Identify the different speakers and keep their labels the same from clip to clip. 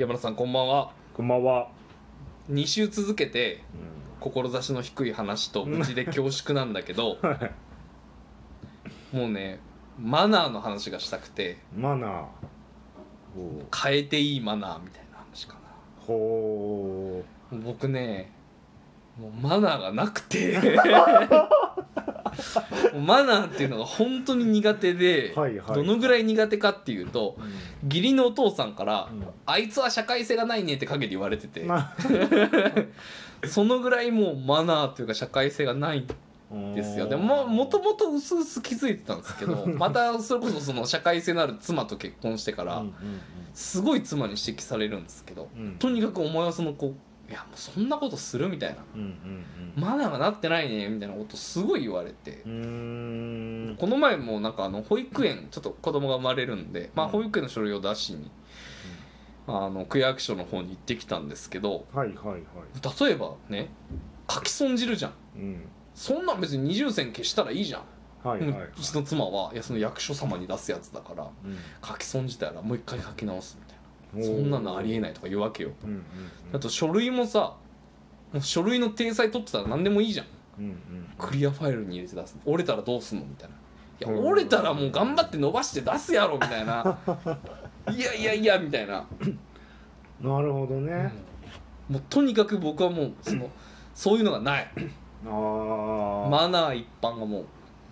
Speaker 1: 山田さんこんばんは
Speaker 2: こんばんは。
Speaker 1: 2週続けて志の低い話と愚痴で恐縮なんだけど もうねマナーの話がしたくて
Speaker 2: マナー。ほ
Speaker 1: 変えていいマナーみたいな話かな
Speaker 2: う。ほ
Speaker 1: 僕ねもうマナーがなくて マナーっていうのが本当に苦手で、どのぐらい苦手かっていうと
Speaker 2: う。
Speaker 1: 義理のお父さんから、
Speaker 2: うん。
Speaker 1: あいつは社会性がないねって陰で言われてて、
Speaker 2: ま
Speaker 1: そのぐらいもうマナーというか社会性がないんですよ。でももともと薄々気づいてたんですけどまたそれこそその社会性のある妻と結婚してから、すごい妻に指摘されるんですけど、
Speaker 2: うん。
Speaker 1: とにかくお前はその子いやもうそんなことするみたいな。
Speaker 2: うんうん
Speaker 1: マナーがなってないねみたいなことすごい言われて。この前もなんかあの保育園ちょっと子供が生まれるんで、まあ、
Speaker 2: うん
Speaker 1: 保育園の書類を出しに、あの区役所の方に行ってきたんですけど
Speaker 2: はいはいはい。
Speaker 1: 例えばね書き損じるじゃん。
Speaker 2: うん。
Speaker 1: そんなん別に二重線消したらいいじゃん、
Speaker 2: はいはい。
Speaker 1: もううちの妻はいやその役所様に出すやつだから
Speaker 2: うん。
Speaker 1: 書き損じたらもう一回書き直すみたいなそんなのありえないとか言うわけよ。
Speaker 2: うんうんうん。
Speaker 1: あと書類もさもう書類の体裁取ってたら何でもいいじゃん。
Speaker 2: うんうん。
Speaker 1: クリアファイルに入れて出す。折れたらどうすんのみたいな。いや
Speaker 2: うん。
Speaker 1: 折れたらもう頑張って伸ばして出すやろみたいな。いやいやいやみたいな、
Speaker 2: なるほどね。
Speaker 1: もうとにかく僕はもうそのそういうのがない。
Speaker 2: ああ。
Speaker 1: マナー一般がもう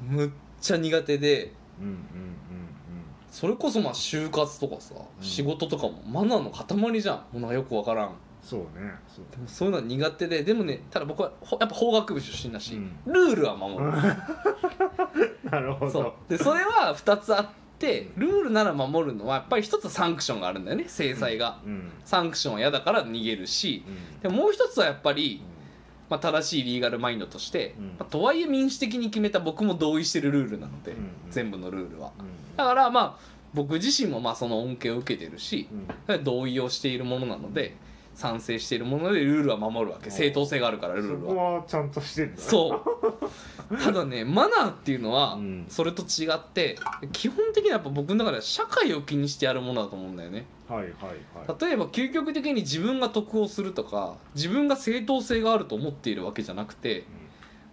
Speaker 1: むっちゃ苦手で。
Speaker 2: うんうんうん
Speaker 1: それこそまあ就活とかさ、
Speaker 2: うん。
Speaker 1: 仕事とかもマナーの塊じゃん。もうなんかよくわからん。
Speaker 2: そうね。そう。
Speaker 1: でもそういうのは苦手ででもねただ僕はほやっぱ法学部出身だし、
Speaker 2: うん。
Speaker 1: ルールは守る、
Speaker 2: なるほ
Speaker 1: そう。
Speaker 2: ど。
Speaker 1: でそれは2つあってルールなら守るのはやっぱり一つサンクションがあるんだよね制裁が、
Speaker 2: うん。
Speaker 1: サンクションは嫌だから逃げるし
Speaker 2: うん。
Speaker 1: でももう一つはやっぱり、まあ、正しいリーガルマインドとして、
Speaker 2: うん。
Speaker 1: まあとはいえ民主的に決めた僕も同意してるルールなので、
Speaker 2: うん。
Speaker 1: 全部のルールは。
Speaker 2: うん。
Speaker 1: だからまあ僕自身もまあその恩恵を受けてるし
Speaker 2: うん。
Speaker 1: 同意をしているものなので賛成しているものでルールは守るわけ。正当性があるからルール
Speaker 2: そこ
Speaker 1: は
Speaker 2: はちゃんとしてる。んだ
Speaker 1: そう。ただねマナーっていうのは
Speaker 2: うん。
Speaker 1: それと違って基本的にはやっぱ僕の中では社会を気にしてやるものだと思うんだよね。
Speaker 2: はいはいはい。
Speaker 1: 例えば究極的に自分が得をするとか自分が正当性があると思っているわけじゃなくて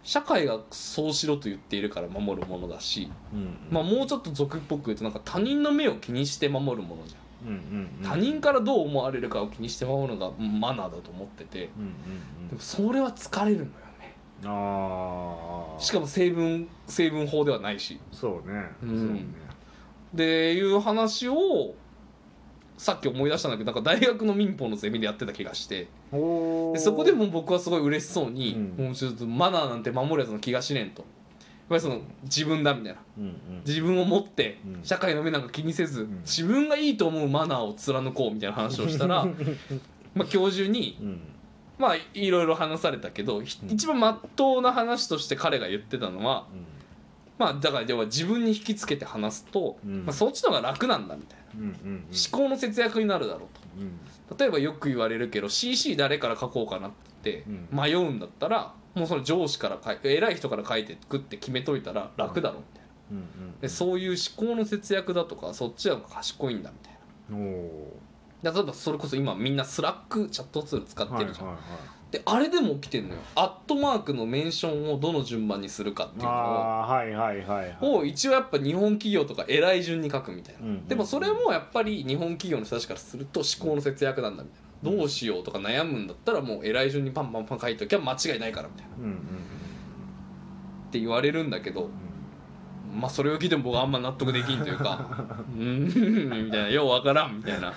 Speaker 1: 社会がそうしろと言っているから守るものだし、
Speaker 2: うん
Speaker 1: まあ、もうちょっと俗っぽく言うとなんか他人の目を気にして守るものじゃん
Speaker 2: うんうんうん
Speaker 1: 他人からどう思われるかを気にして守るのがマナーだと思ってて。でもそれは疲れるのよね。
Speaker 2: うんああ
Speaker 1: しかも成分成分法ではないし。
Speaker 2: そうね。
Speaker 1: うん。
Speaker 2: そうね。
Speaker 1: でいう話をさっき思い出したんだけどなんか大学の民法のゼミでやってた気がして。でそこでも僕はすごい嬉しそうに、
Speaker 2: うん。
Speaker 1: もうちょっとマナーなんて守るやつの気がしねんとぱりその自分だみたいな。
Speaker 2: うんうん。
Speaker 1: 自分を持って
Speaker 2: うん。
Speaker 1: 社会の目なんか気にせず、
Speaker 2: ん。
Speaker 1: 自分がいいと思うマナーを貫こうみたいな話をしたら まあ教授に
Speaker 2: うん。
Speaker 1: まあいろいろ話されたけど、ひ
Speaker 2: うん。
Speaker 1: 一番まっとうな話として彼が言ってたのは
Speaker 2: うん。
Speaker 1: まあだから要は自分に引きつけて話すと、
Speaker 2: うん。
Speaker 1: まあ、そっちの方が楽なんだみたいな。
Speaker 2: うんうん
Speaker 1: 思考の節約になるだろう
Speaker 2: うん。
Speaker 1: と例えばよく言われるけど CC 誰から書こうかなって
Speaker 2: うん。
Speaker 1: 迷うんだったらもうその上司から書い偉い人から書いてくって決めといたら楽だろうみたいな。
Speaker 2: うんうん
Speaker 1: でそういう思考の節約だとかそっちは賢いんだみたいな。
Speaker 2: おー。
Speaker 1: 例えばそれこそ今みんな Slack チャットツール使ってるじゃん、
Speaker 2: はいはい
Speaker 1: であれでも起きてんのよ。アットマークのメンションをどの順番にするかっていうの
Speaker 2: ああーはいはいはいはい。
Speaker 1: をを一応やっぱ日本企業とか偉い順に書くみたいな、
Speaker 2: うんうん。
Speaker 1: でもそれもやっぱり日本企業の人たちからすると思考の節約なんだみたいなどうしようとか悩むんだったらもう偉い順にパンパンパン書いときゃ間違いないからみたいな。っ
Speaker 2: うんうん。
Speaker 1: て言われるんだけどまあそれを聞いても僕はあんま納得できんというか うーんみたいな。ようわからんみたいな。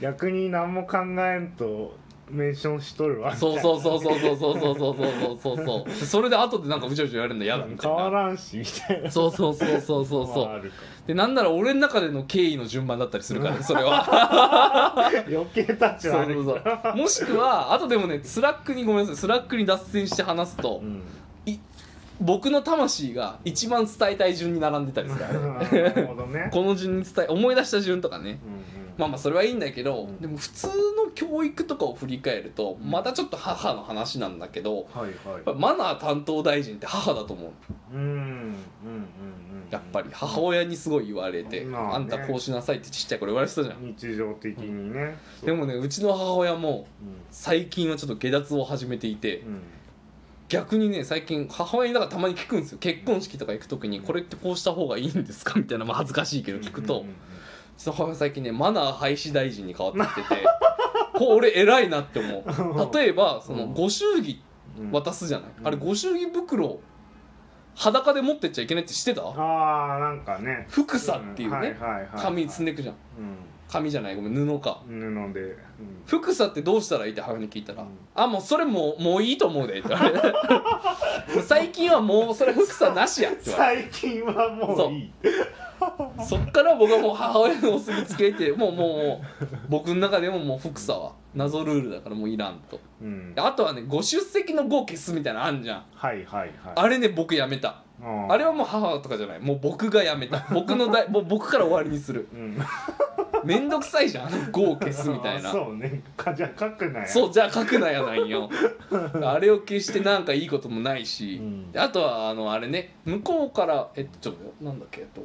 Speaker 2: 逆に何も考えんとメンションしとるわ
Speaker 1: そうそうそうそうそうそうそうそうそうそうそう。それで後でなんかうちょうちょ言われるの嫌だみたいな。
Speaker 2: 変わらんしみたいな。
Speaker 1: そうそうそうそうそうそう。
Speaker 2: まああるか
Speaker 1: でなんなら俺の中での敬意の順番だったりするからねそれは
Speaker 2: 余計たちは
Speaker 1: そうそうそう。もしくはあとでもね Slack にごめんなさい。 Slack に脱線して話すと、
Speaker 2: うん。
Speaker 1: 僕の魂が一番伝えたい順に並んでたりする。
Speaker 2: ね。
Speaker 1: この順に伝え思い出した順とかね。
Speaker 2: うんうん
Speaker 1: まあまあそれはいいんだけど、
Speaker 2: うん。
Speaker 1: でも普通の教育とかを振り返るとまたちょっと母の話なんだけど
Speaker 2: はいはい。
Speaker 1: マナー担当大臣って母だと思う
Speaker 2: うんうんうんうん
Speaker 1: やっぱり母親にすごい言われて、
Speaker 2: まあね。
Speaker 1: あんたこうしなさいってちっちゃい頃言われてたじゃん。
Speaker 2: 日常的にね。
Speaker 1: でもねうちの母親も
Speaker 2: う
Speaker 1: 最近はちょっと下脱を始めていて
Speaker 2: んうん。
Speaker 1: 逆にね最近母親にだからたまに聞くんですよ。結婚式とか行く時にこれってこうした方がいいんですか？みたいなまあ恥ずかしいけど聞くと、
Speaker 2: うんうん
Speaker 1: うちの母親最近ねマナー廃止大臣に変わってきてて これ俺偉いなって思う。例えばその
Speaker 2: うん。
Speaker 1: ご祝儀
Speaker 2: うん。
Speaker 1: 渡すじゃない、
Speaker 2: うん。
Speaker 1: あれご祝儀袋裸で持ってっちゃいけないって知ってた？
Speaker 2: ああなんかね。
Speaker 1: 福さっていうね。
Speaker 2: ん。はいはいはい
Speaker 1: 紙積んでくじゃん。
Speaker 2: う
Speaker 1: 紙じゃないごめん布か。
Speaker 2: ん布で。うん。
Speaker 1: 福さってどうしたらいいって母親に聞いたら「
Speaker 2: うん。
Speaker 1: あもうそれもうもういいと思うで」って言われ 最近はもうそれ福さなしやって言われて。
Speaker 2: 最近はもういい。
Speaker 1: そっから僕はもう母親のお墨付きてもうもうもう僕の中でももう福さは謎ルールだからもういらんと。
Speaker 2: うん。
Speaker 1: あとはねご出席の「ご」消すみたいなのあんじゃん。
Speaker 2: はいはいはい。
Speaker 1: あれね僕やめた。あれはもう母とかじゃない。もう僕がやめた。僕のだいもう僕から終わりにする。
Speaker 2: うん
Speaker 1: めんどくさいじゃん。あの「ご」を消すみたいな。
Speaker 2: あ そうね。かじゃあ書くなや。
Speaker 1: そうじゃあ書くなやないよ。あれを消してなんかいいこともないし、
Speaker 2: うん。
Speaker 1: であとはあのあれね。向こうからえっとちょっとなんだっけえっと。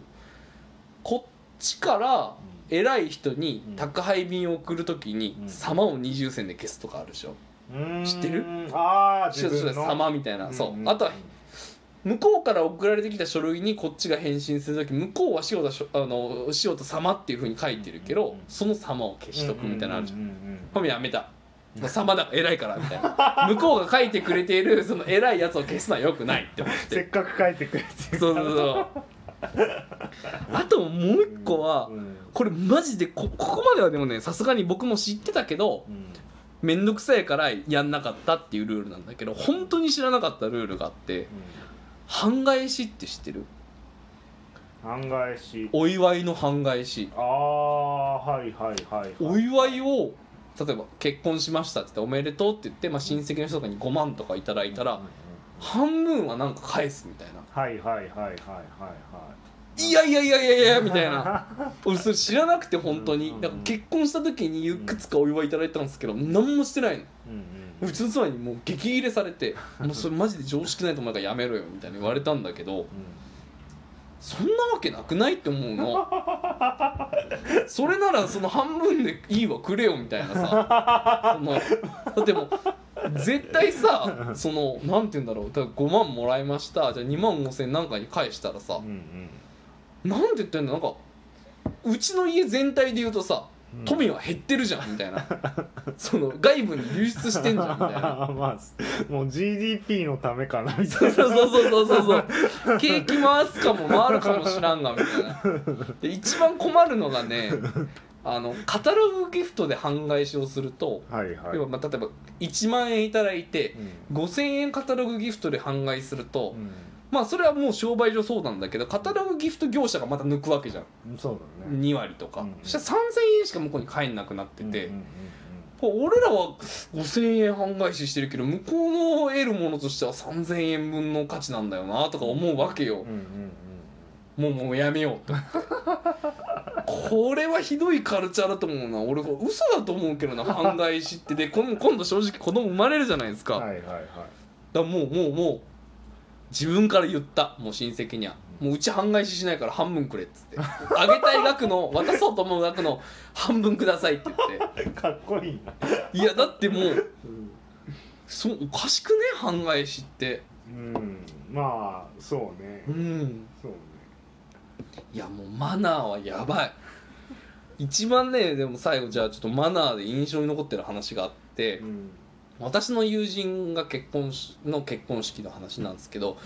Speaker 1: こっちから偉い人に宅配便を送るときに
Speaker 2: うん。
Speaker 1: 様を二重線で消すとかあるでしょ。
Speaker 2: うーん。
Speaker 1: 知ってる？
Speaker 2: ああ自分の。
Speaker 1: 様みたいな、そう。
Speaker 2: うん。
Speaker 1: あとは向こうから送られてきた書類にこっちが返信するとき向こうは塩田しょあの塩田様っていうふうに書いてるけど、
Speaker 2: うん
Speaker 1: その様を消しとくみたいなのあるじゃん。ほめやめた。様だ偉いからみたいな。向こうが書いてくれているその偉いやつを消すのはよくないって思っ
Speaker 2: せってかく書いてくれて
Speaker 1: そうそうそう。あともう一個は
Speaker 2: うん。
Speaker 1: これマジでこここまではでもねさすがに僕も知ってたけど
Speaker 2: うん。
Speaker 1: 面倒くさいからやんなかったっていうルールなんだけど本当に知らなかったルールがあって半返しって知ってる？
Speaker 2: 半返し。
Speaker 1: お祝いの半返し。
Speaker 2: ああはいはいはい
Speaker 1: お祝いを例えば結婚しましたって言っておめでとうって言って、まあ、親戚の人とかに5万とかいただいたら半分はなんか返すみたいな。
Speaker 2: はいはいはいはいはいはい。
Speaker 1: いやいやいやいやいやみたいな。俺それ知らなくて本当に。
Speaker 2: うん
Speaker 1: だから結婚した時にいくつかお祝いいただいたんですけど何もしてないの。
Speaker 2: うん
Speaker 1: うちの妻にもう激切れされて「もうそれマジで常識ないと思うからやめろよ」みたいに言われたんだけどそんなわけなくないって思うの それならその半分でいいわくれよみたいなさ そのだってもう絶対さそのなんて言うんだろうだから5万もらいましたじゃあ2万5千なんかに返したらさ
Speaker 2: うんうん。
Speaker 1: なんて言ってんの？なんかうちの家全体で言うとさ
Speaker 2: うん
Speaker 1: 富は減ってるじゃんみたいな。その外部に流出してんじゃんみたいな。
Speaker 2: まあもう GDP のためかなみた
Speaker 1: そ
Speaker 2: いう
Speaker 1: そうそうそうそうそう。景気回すかも回るかもしらんがみたいな。で一番困るのがねあのカタログギフトで半返しをすると、
Speaker 2: なはいはい。
Speaker 1: 要はまあ例えば1万円いただいて
Speaker 2: うん。
Speaker 1: 5000円カタログギフトで半返しすると、
Speaker 2: うん
Speaker 1: まあそれはもう商売上そうなんだけどカタログギフト業者がまた抜くわけじゃん。
Speaker 2: そうだね。
Speaker 1: 2割とか、
Speaker 2: うん
Speaker 1: そしたら3000円しか向こうに返んなくなってて、
Speaker 2: うんうん
Speaker 1: こう俺らは5000円半返ししてるけど向こうの得るものとしては3000円分の価値なんだよなとか思うわけよ。もうもうやめようと。これはひどいカルチャーだと思うな。俺嘘だと思うけどな 半返しって。で今今度正直子供生まれるじゃないですか,、
Speaker 2: はいはいはい。
Speaker 1: だもうもうもう自分から言った。もう親戚には。もううち半返ししないから半分くれっつって。あげたい額の渡そうと思う額の半分くださいって言っ
Speaker 2: かっこいいな。
Speaker 1: ていやだってもうそうおかしくね？半返しって。
Speaker 2: うん。まあそうね。
Speaker 1: うん。
Speaker 2: そうね。
Speaker 1: いやもうマナーはやばい。一番ねでも最後じゃあちょっとマナーで印象に残ってる話があって。
Speaker 2: うん
Speaker 1: 私の友人が結婚しの結婚式の話なんですけど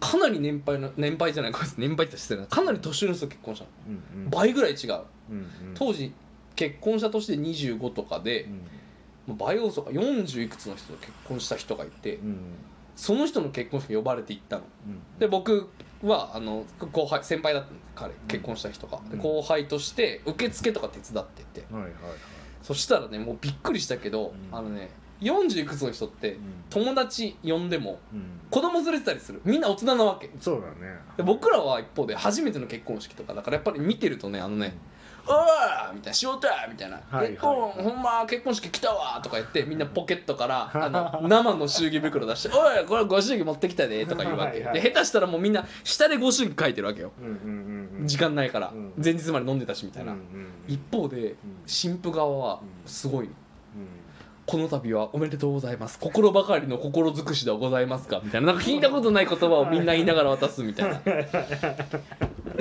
Speaker 1: かなり年配の年配じゃないこれ年配って失礼なかなり年上の人と結婚したの。
Speaker 2: うん。うん。
Speaker 1: 倍ぐらい違う。
Speaker 2: うんうん。
Speaker 1: 当時結婚した年で25とかで
Speaker 2: うん。
Speaker 1: 倍遅か40いくつの人と結婚した人がいて
Speaker 2: うん
Speaker 1: その人の結婚式呼ばれて行ったの。
Speaker 2: うん
Speaker 1: で僕はあの後輩先輩だったの彼結婚した人が、で
Speaker 2: うん。
Speaker 1: 後輩として受付とか手伝ってて。
Speaker 2: はいはいはい。
Speaker 1: そしたらねもうびっくりしたけど、
Speaker 2: うん。
Speaker 1: あのね40いくつの人って
Speaker 2: うん。
Speaker 1: 友達呼んでも
Speaker 2: うん。
Speaker 1: 子供連れてたりする。みんな大人なわけ。
Speaker 2: そうだね。
Speaker 1: で僕らは一方で初めての結婚式とかだからやっぱり見てるとねあのね「おー!」みたいな「仕事や!」みたいな「
Speaker 2: はい。
Speaker 1: 結婚ほんま結婚式来たわ!」とか言ってみんなポケットから あの生の祝儀袋出して「おいこれご祝儀持ってきたで」とか言うわけ。
Speaker 2: はいはい
Speaker 1: で下手したらもうみんな下でご祝儀書いてるわけよ。
Speaker 2: うんうんうんうん
Speaker 1: 時間ないから。
Speaker 2: うん。
Speaker 1: 前日まで飲んでたしみたいな。
Speaker 2: うんうんうん
Speaker 1: 一方で新婦側はすごい。のこの度はおめでとうございます。心ばかりの心尽くしではございますか？みたいな。なんか聞いたことない言葉をみんな言いながら渡すみたいな。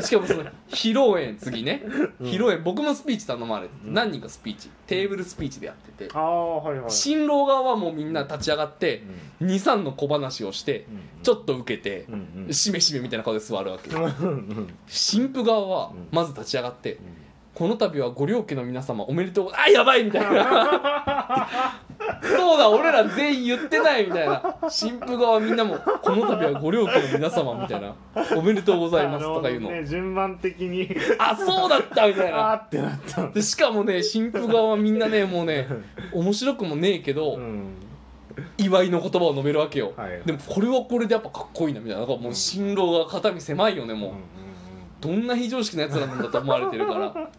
Speaker 1: しかもその披露宴次ね。披露宴僕もスピーチ頼まれて
Speaker 2: うん。
Speaker 1: 何人かスピーチテーブルスピーチでやってて。
Speaker 2: ああはいはい
Speaker 1: 新郎側はもうみんな立ち上がって23の小話をしてちょ
Speaker 2: っ
Speaker 1: っと受けて
Speaker 2: うんうん。
Speaker 1: しめしめみたいな顔で座るわけ
Speaker 2: うんうん
Speaker 1: 新婦側は
Speaker 2: うん。
Speaker 1: まず立ち上がってこの度はご両家の皆様おめでとうごあやばいみたいな。そうだ俺ら全員言ってないみたいな。新婦側みんなもこの度はご両家の皆様みたいな。おめでとうございますとか言うの。
Speaker 2: ね順番的に。
Speaker 1: あそうだったみたいな。
Speaker 2: ってなった。
Speaker 1: でしかもね新婦側はみんなねもうね面白くもねえけど、
Speaker 2: うん
Speaker 1: 祝いの言葉を述べるわけよ、
Speaker 2: はいはい
Speaker 1: でもこれはこれでやっぱかっこいいなみたいななんかもう新郎が肩身狭いよねもう、
Speaker 2: うん
Speaker 1: どんな非常識なやつらなんだと思われてるか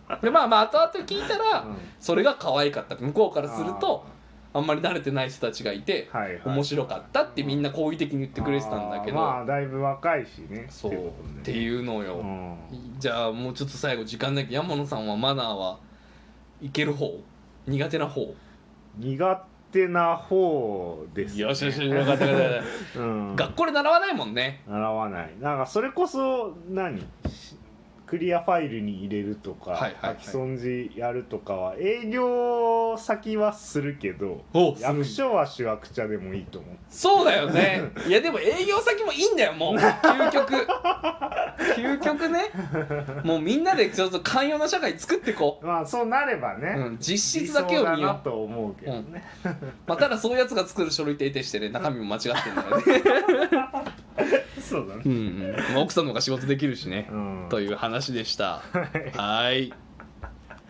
Speaker 1: ら。でまあまあ後々聞いたら、
Speaker 2: うん。
Speaker 1: それが可愛かった。向こうからするとあんまり慣れてない人たちがいて、
Speaker 2: はいはい。
Speaker 1: 面白かったってみんな好意的に言ってくれてたんだけど、
Speaker 2: まあだいぶ若いしね。
Speaker 1: そう。っ
Speaker 2: って
Speaker 1: ていうのよ、
Speaker 2: うん。
Speaker 1: じゃあもうちょっと最後時間だけど山野さんはマナーはいける方？苦手な方？
Speaker 2: 苦手な方です、ね、
Speaker 1: よしよしよかったよかった
Speaker 2: うん、
Speaker 1: 学校で習わないもんね。
Speaker 2: 習わない。なんかそれこそ何？しクリアファイルに入れるとか、
Speaker 1: はいはいはい。
Speaker 2: 書き損じやるとかは営業先はするけど役所は主役者でもいいと思う
Speaker 1: そうだよね。いやでも営業先もいいんだよもう。究極。究極ね。もうみんなでちょっと寛容な社会作っていこ
Speaker 2: まあそうなればね、
Speaker 1: う、うん、実質だけを見よう。
Speaker 2: と思うけどね、
Speaker 1: まあ、ただそういうやつが作る書類提出してね中身も間違ってんだよね
Speaker 2: そうだね。
Speaker 1: うん、うん。まあ、奥さんの方が仕事できるしね。
Speaker 2: うん。
Speaker 1: という話でした。はい